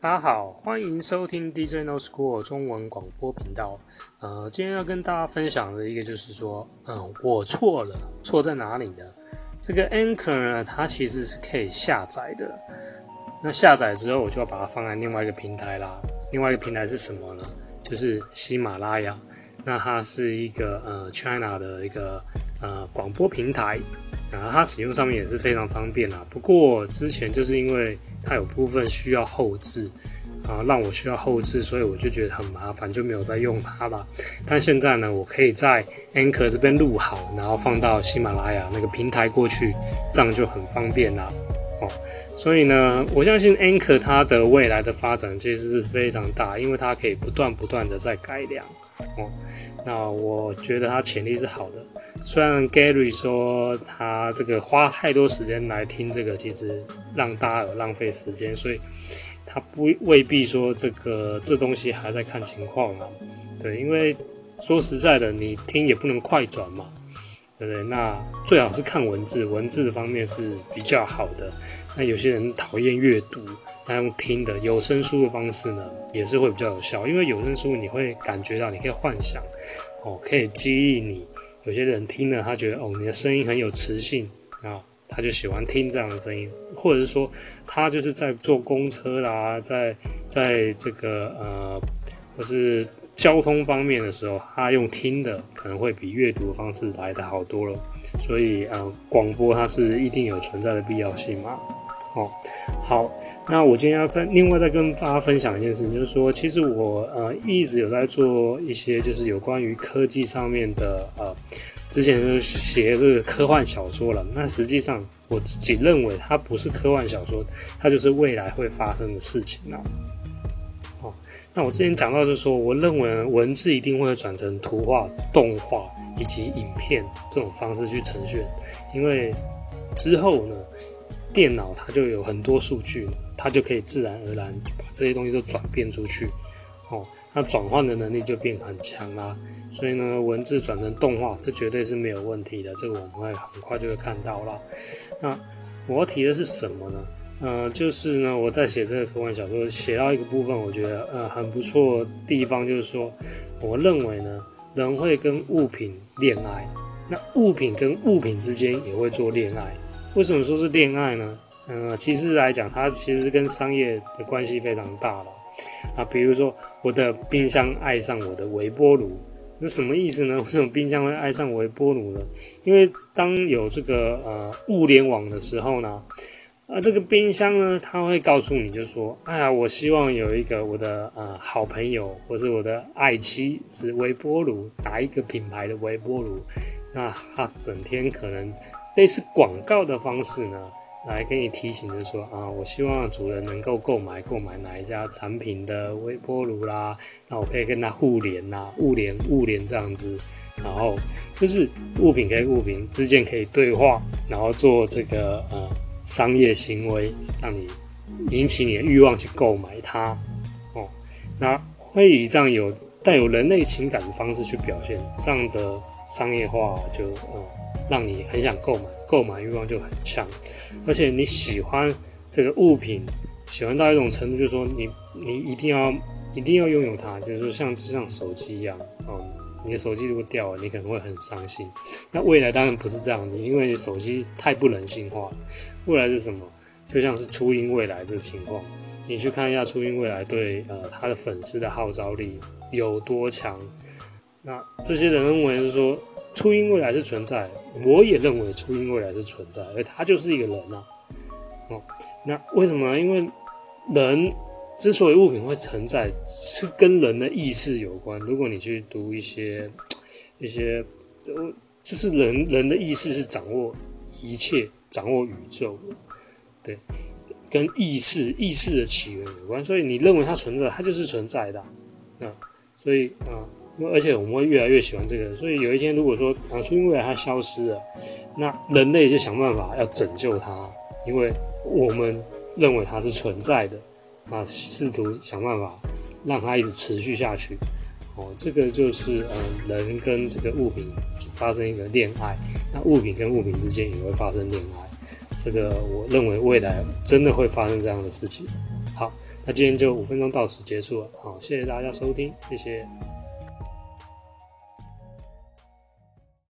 大家好，欢迎收听 DJ No School 中文广播频道。呃，今天要跟大家分享的一个就是说，嗯，我错了，错在哪里呢？这个 Anchor 呢，它其实是可以下载的。那下载之后，我就要把它放在另外一个平台啦。另外一个平台是什么呢？就是喜马拉雅。那它是一个呃 China 的一个呃广播平台，然后它使用上面也是非常方便啦。不过之前就是因为它有部分需要后置啊，让我需要后置，所以我就觉得很麻烦，就没有再用它了。但现在呢，我可以在 Anchor 这边录好，然后放到喜马拉雅那个平台过去，这样就很方便啦。哦，所以呢，我相信 Anchor 它的未来的发展其实是非常大，因为它可以不断不断的在改良。哦，那我觉得他潜力是好的。虽然 Gary 说他这个花太多时间来听这个，其实让大家有浪费时间，所以他不未必说这个这东西还在看情况啊。对，因为说实在的，你听也不能快转嘛，对不对？那最好是看文字，文字的方面是比较好的。那有些人讨厌阅读，那用听的有声书的方式呢，也是会比较有效。因为有声书你会感觉到，你可以幻想，哦，可以激励你。有些人听了，他觉得哦，你的声音很有磁性啊，他就喜欢听这样的声音，或者是说他就是在坐公车啦，在在这个呃，或是交通方面的时候，他用听的可能会比阅读的方式来得好多了。所以呃，广播它是一定有存在的必要性嘛。哦，好，那我今天要再另外再跟大家分享一件事情，就是说，其实我呃一直有在做一些就是有关于科技上面的呃，之前就是写这个科幻小说了。那实际上我自己认为它不是科幻小说，它就是未来会发生的事情了。那我之前讲到就是说，我认为文字一定会转成图画、动画以及影片这种方式去呈现，因为之后呢。电脑它就有很多数据，它就可以自然而然把这些东西都转变出去，哦，它转换的能力就变很强啦。所以呢，文字转成动画，这绝对是没有问题的，这个我们会很快就会看到啦。那我要提的是什么呢？呃，就是呢，我在写这个科幻小说，写到一个部分，我觉得呃很不错地方，就是说，我认为呢，人会跟物品恋爱，那物品跟物品之间也会做恋爱。为什么说是恋爱呢？嗯、呃，其实来讲，它其实跟商业的关系非常大了。啊，比如说我的冰箱爱上我的微波炉，那什么意思呢？为什么冰箱会爱上微波炉呢？因为当有这个呃物联网的时候呢，啊，这个冰箱呢，它会告诉你就说，哎呀，我希望有一个我的呃好朋友或是我的爱妻是微波炉，打一个品牌的微波炉？那它整天可能。类似广告的方式呢，来给你提醒，就说啊，我希望主人能够购买购买哪一家产品的微波炉啦，那我可以跟它互联呐，物联物联这样子，然后就是物品跟物品之间可以对话，然后做这个呃商业行为，让你引起你的欲望去购买它哦，那会以这样有带有人类情感的方式去表现，这样的商业化就嗯。让你很想购买，购买欲望就很强，而且你喜欢这个物品，喜欢到一种程度，就是说你你一定要一定要拥有它，就是说像就像手机一样，哦，你的手机如果掉了，你可能会很伤心。那未来当然不是这样，你因为你手机太不人性化。未来是什么？就像是初音未来这情况，你去看一下初音未来对呃他的粉丝的号召力有多强。那这些人认为是说。初音未来是存在，我也认为初音未来是存在，而他就是一个人啊。哦，那为什么呢？因为人之所以物品会存在，是跟人的意识有关。如果你去读一些一些，就就是人人的意识是掌握一切、掌握宇宙的，对，跟意识意识的起源有关。所以你认为它存在，它就是存在的。那所以啊。而且我们会越来越喜欢这个，所以有一天如果说啊，初音未来它消失了，那人类就想办法要拯救它，因为我们认为它是存在的，那，试图想办法让它一直持续下去。哦，这个就是嗯，人跟这个物品发生一个恋爱，那物品跟物品之间也会发生恋爱，这个我认为未来真的会发生这样的事情。好，那今天就五分钟到此结束了。好，谢谢大家收听，谢谢。